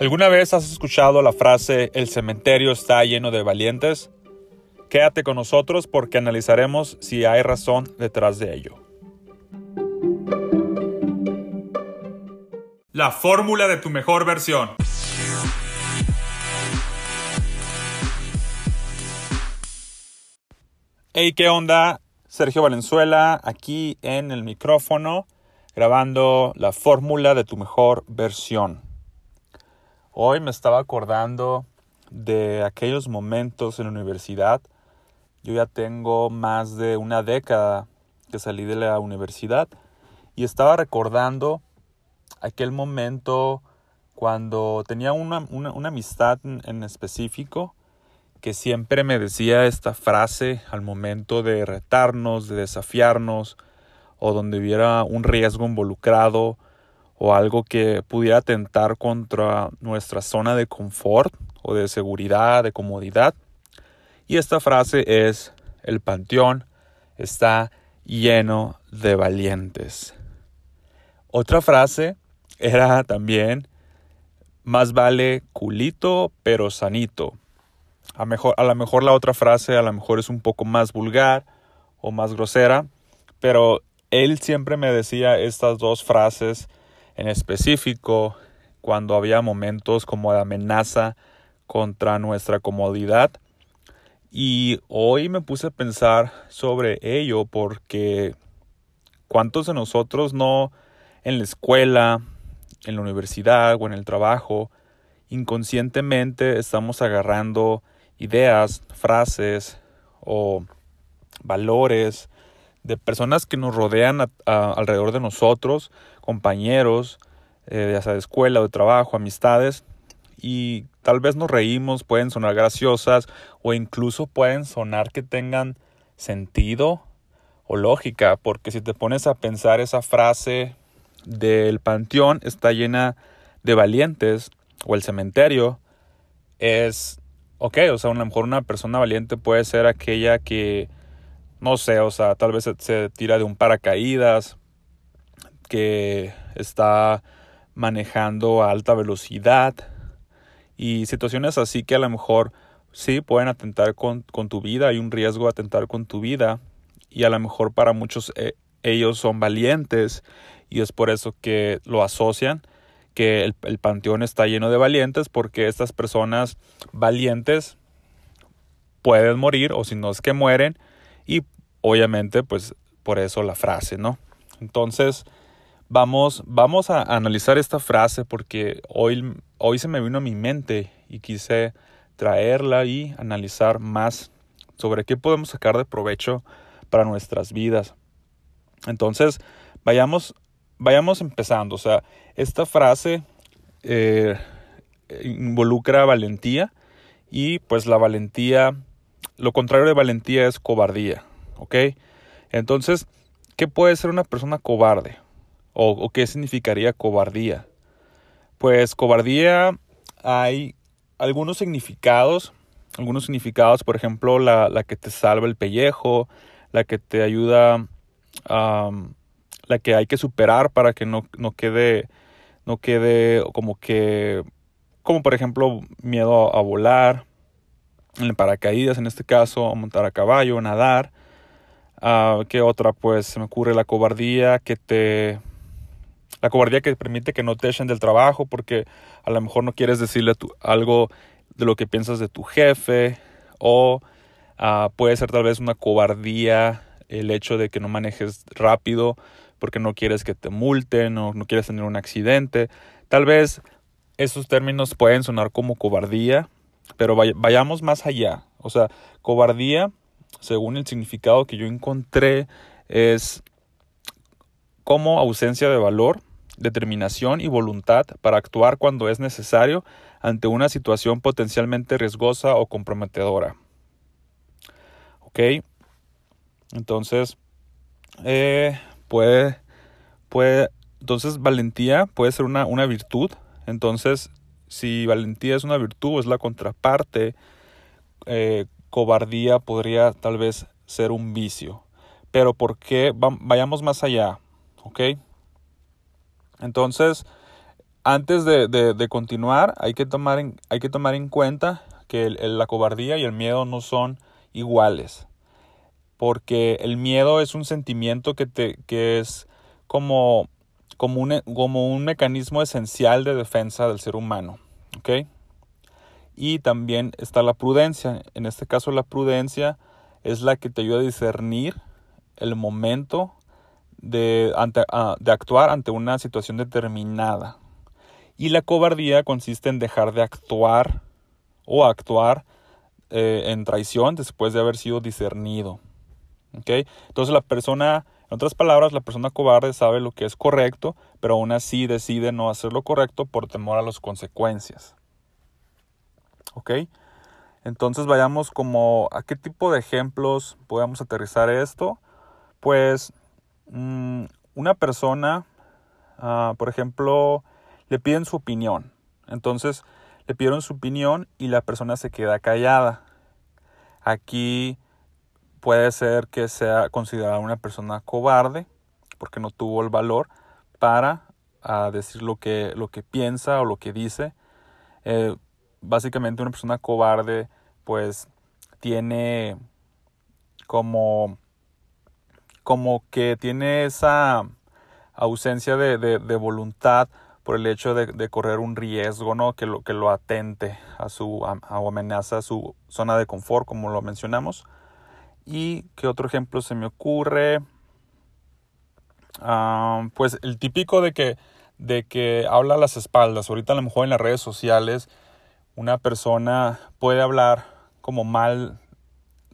¿Alguna vez has escuchado la frase el cementerio está lleno de valientes? Quédate con nosotros porque analizaremos si hay razón detrás de ello. La fórmula de tu mejor versión. Hey, ¿qué onda? Sergio Valenzuela aquí en el micrófono grabando la fórmula de tu mejor versión. Hoy me estaba acordando de aquellos momentos en la universidad. Yo ya tengo más de una década que salí de la universidad y estaba recordando aquel momento cuando tenía una, amistad en, específico que siempre me decía esta frase al momento de retarnos, de desafiarnos o donde hubiera un riesgo involucrado o algo que pudiera atentar contra nuestra zona de confort o de seguridad, de comodidad. Y esta frase es, el panteón está lleno de valientes. Otra frase era también, más vale culito pero sanito. A, mejor, a lo mejor la otra frase a lo mejor es un poco más vulgar o más grosera, pero él siempre me decía estas dos frases en específico cuando había momentos como de amenaza contra nuestra comodidad. Y hoy me puse a pensar sobre ello porque cuántos de nosotros no en la escuela, en la universidad o en el trabajo, inconscientemente estamos agarrando ideas, frases o valores de personas que nos rodean alrededor de nosotros, compañeros, eh, ya sea de escuela o de trabajo, amistades, y tal vez nos reímos, pueden sonar graciosas o incluso pueden sonar que tengan sentido o lógica, porque si te pones a pensar esa frase del panteón está llena de valientes o el cementerio es, ok, o sea, a lo mejor una persona valiente puede ser aquella que no sé, o sea, tal vez se, tira de un paracaídas, que está manejando a alta velocidad. Y situaciones así que a lo mejor sí pueden atentar con, tu vida, hay un riesgo de atentar con tu vida. Y a lo mejor para muchos eh, ellos son valientes. Y es por eso que lo asocian que el, el, panteón está lleno de valientes porque estas personas valientes pueden morir o si no es que mueren. Y obviamente, pues por eso la frase, ¿no? Entonces, vamos, vamos a analizar esta frase porque hoy, hoy se me vino a mi mente y quise traerla y analizar más sobre qué podemos sacar de provecho para nuestras vidas. Entonces, vayamos, vayamos empezando. O sea, esta frase eh, involucra valentía y pues la valentía, lo contrario de valentía es cobardía. ¿ok? Entonces, ¿qué puede ser una persona cobarde? ¿O, qué significaría cobardía? Pues cobardía hay algunos significados, algunos significados, por ejemplo, la, que te salva el pellejo, la que te ayuda, la que hay que superar para que no, no quede, no quede como que, como por ejemplo, miedo a, volar, en paracaídas en este caso, a montar a caballo, nadar. Ah, ¿Qué otra? Pues se me ocurre la cobardía que te... La cobardía que permite que no te echen del trabajo porque a lo mejor no quieres decirle algo de lo que piensas de tu jefe o ah, puede ser tal vez una cobardía el hecho de que no manejes rápido porque no quieres que te multen o no quieres tener un accidente. Tal vez esos términos pueden sonar como cobardía, pero vayamos más allá. O sea, cobardía según el significado que yo encontré, es como ausencia de valor, determinación y voluntad para actuar cuando es necesario ante una situación potencialmente riesgosa o comprometedora. ¿Ok? Entonces, eh, puede, puede, entonces valentía puede ser una, una virtud. Entonces, si valentía es una virtud, es la contraparte eh, cobardía podría tal vez ser un vicio. Pero ¿por qué? Vayamos más allá, ¿ok? Entonces, antes de, continuar, hay que, tomar en, hay que tomar en cuenta que la cobardía y el miedo no son iguales. Porque el miedo es un sentimiento que, te, que es como, como, un, como un mecanismo esencial de defensa del ser humano. ¿Ok? Y también está la prudencia. En este caso la prudencia es la que te ayuda a discernir el momento de, ah, de actuar ante una situación determinada. Y la cobardía consiste en dejar de actuar o actuar eh, en traición después de haber sido discernido. ¿Okay? Entonces la persona, en otras palabras, la persona cobarde sabe lo que es correcto, pero aún así decide no hacer lo correcto por temor a las consecuencias. ¿Ok? Entonces vayamos como a qué tipo de ejemplos podemos aterrizar esto. Pues mm, una persona, ah, por ejemplo, le piden su opinión. Entonces le pidieron su opinión y la persona se queda callada. Aquí puede ser que sea considerada una persona cobarde porque no tuvo el valor para ah, decir lo que, lo que piensa o lo que dice. Eh, básicamente una persona cobarde pues tiene como como que tiene esa ausencia de, de, voluntad por el hecho de, correr un riesgo, ¿no? Que lo, que lo atente a su a, o amenaza a su zona de confort, como lo mencionamos. Y qué otro ejemplo se me ocurre. Ah, pues el típico de que, de que habla a las espaldas. Ahorita a lo mejor en las redes sociales una persona puede hablar como mal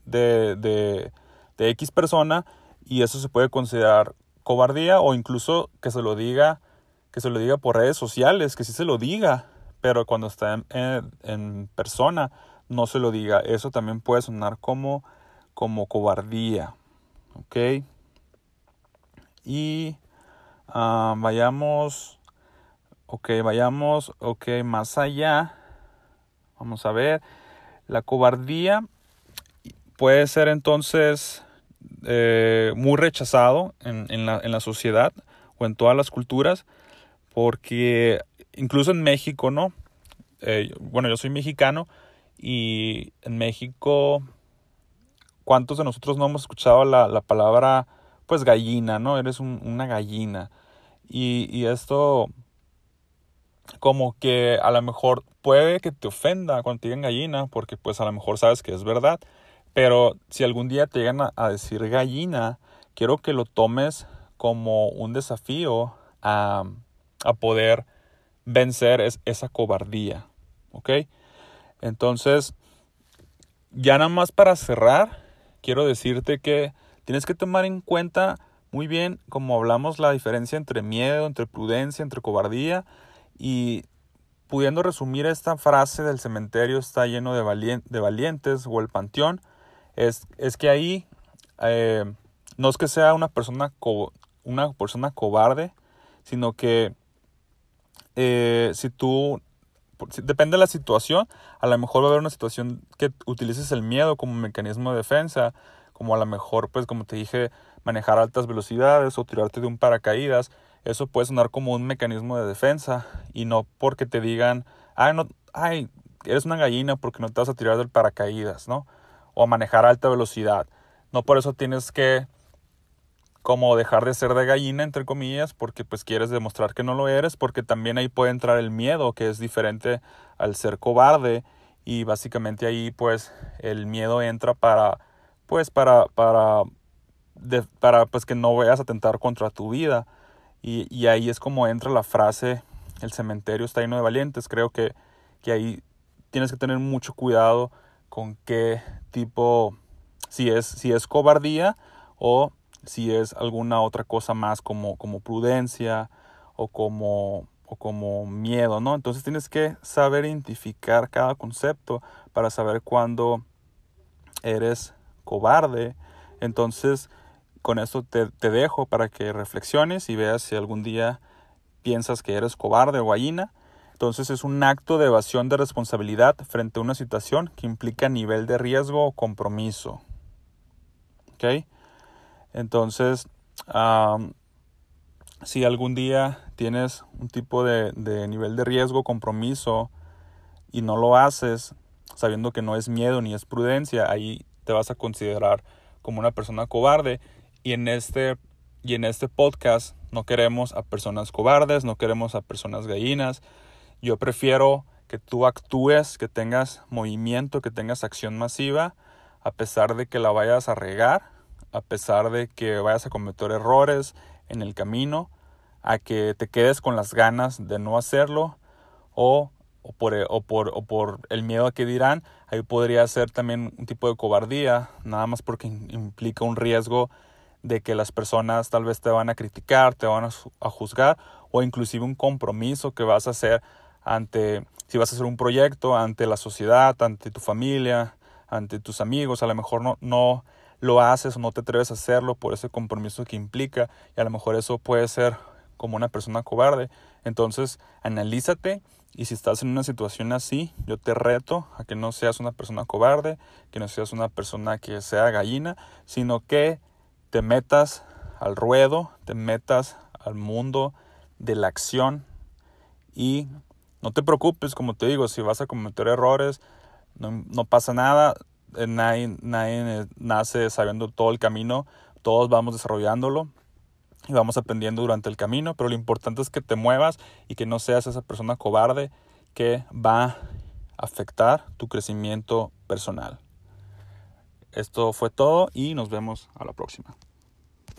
de, de, de X persona y eso se puede considerar cobardía o incluso que se lo diga que se lo diga por redes sociales, que sí se lo diga, pero cuando está en, persona no se lo diga. Eso también puede sonar como, como cobardía. ¿Ok? Y ah, vayamos, ok, vayamos, ok, más allá. Vamos a ver. La cobardía puede ser entonces eh, muy rechazado en, la, en, la, sociedad o en todas las culturas, porque incluso en México, ¿no? Eh, bueno, yo soy mexicano y en México, ¿cuántos de nosotros no hemos escuchado la, la palabra, pues gallina, ¿no? Eres una gallina. Y, y esto como que a lo mejor puede que te ofenda cuando te digan gallina, porque pues a lo mejor sabes que es verdad, pero si algún día te llegan a, decir gallina, quiero que lo tomes como un desafío a, a poder vencer esa cobardía. ¿Ok? Entonces, ya nada más para cerrar, quiero decirte que tienes que tomar en cuenta muy bien, como hablamos, la diferencia entre miedo, entre prudencia, entre cobardía. Y pudiendo resumir esta frase del cementerio está lleno de, de valientes o el panteón, es, es que ahí eh, no es que sea una persona, una persona cobarde, sino que eh, si tú, depende de la situación, a lo mejor va a haber una situación que utilices el miedo como mecanismo de defensa, como a lo mejor, pues como te dije, manejar altas velocidades o tirarte de un paracaídas, eso puede sonar como un mecanismo de defensa y no porque te digan, ay, no, ay, eres una gallina porque no te vas a tirar del paracaídas, ¿no? O manejar alta velocidad. No por eso tienes que como dejar de ser de gallina, entre comillas, porque pues quieres demostrar que no lo eres, porque también ahí puede entrar el miedo, que es diferente al ser cobarde, y básicamente ahí pues el miedo entra para, pues para, para, para pues que no vayas a atentar contra tu vida, y, y, ahí es como entra la frase, el cementerio está lleno de valientes, creo que, que ahí tienes que tener mucho cuidado con qué tipo, si es, si es cobardía o si es alguna otra cosa más como, como prudencia o como, o como miedo, ¿no? Entonces tienes que saber identificar cada concepto para saber cuándo eres cobarde. Entonces, con esto te, te, dejo para que reflexiones y veas si algún día piensas que eres cobarde o gallina. Entonces es un acto de evasión de responsabilidad frente a una situación que implica nivel de riesgo o compromiso. ¿Ok? Entonces, si algún día tienes un tipo de, nivel de riesgo, compromiso, y no lo haces sabiendo que no es miedo ni es prudencia, ahí te vas a considerar como una persona cobarde. Y en este, y en este podcast no queremos a personas cobardes, no queremos a personas gallinas. Yo prefiero que tú actúes, que tengas movimiento, que tengas acción masiva, a pesar de que la vayas a regar, a pesar de que vayas a cometer errores en el camino, a que te quedes con las ganas de no hacerlo o o por, o, por, o por el miedo a que dirán, ahí podría ser también un tipo de cobardía, nada más porque implica un riesgo de que las personas tal vez te van a criticar, te van a, juzgar, o inclusive un compromiso que vas a hacer ante, si vas a hacer un proyecto, ante la sociedad, ante tu familia, ante tus amigos, a lo mejor no, no lo haces o no te atreves a hacerlo por ese compromiso que implica, y a lo mejor eso puede ser como una persona cobarde. Entonces, analízate y si estás en una situación así, yo te reto a que no seas una persona cobarde, que no seas una persona que sea gallina, sino que te metas al ruedo, te metas al mundo de la acción y no te preocupes, como te digo, si vas a cometer errores, no, pasa nada, eh, nadie, nadie nace sabiendo todo el camino, todos vamos desarrollándolo, y vamos aprendiendo durante el camino, pero lo importante es que te muevas y que no seas esa persona cobarde que va a afectar tu crecimiento personal. Esto fue todo y nos vemos a la próxima.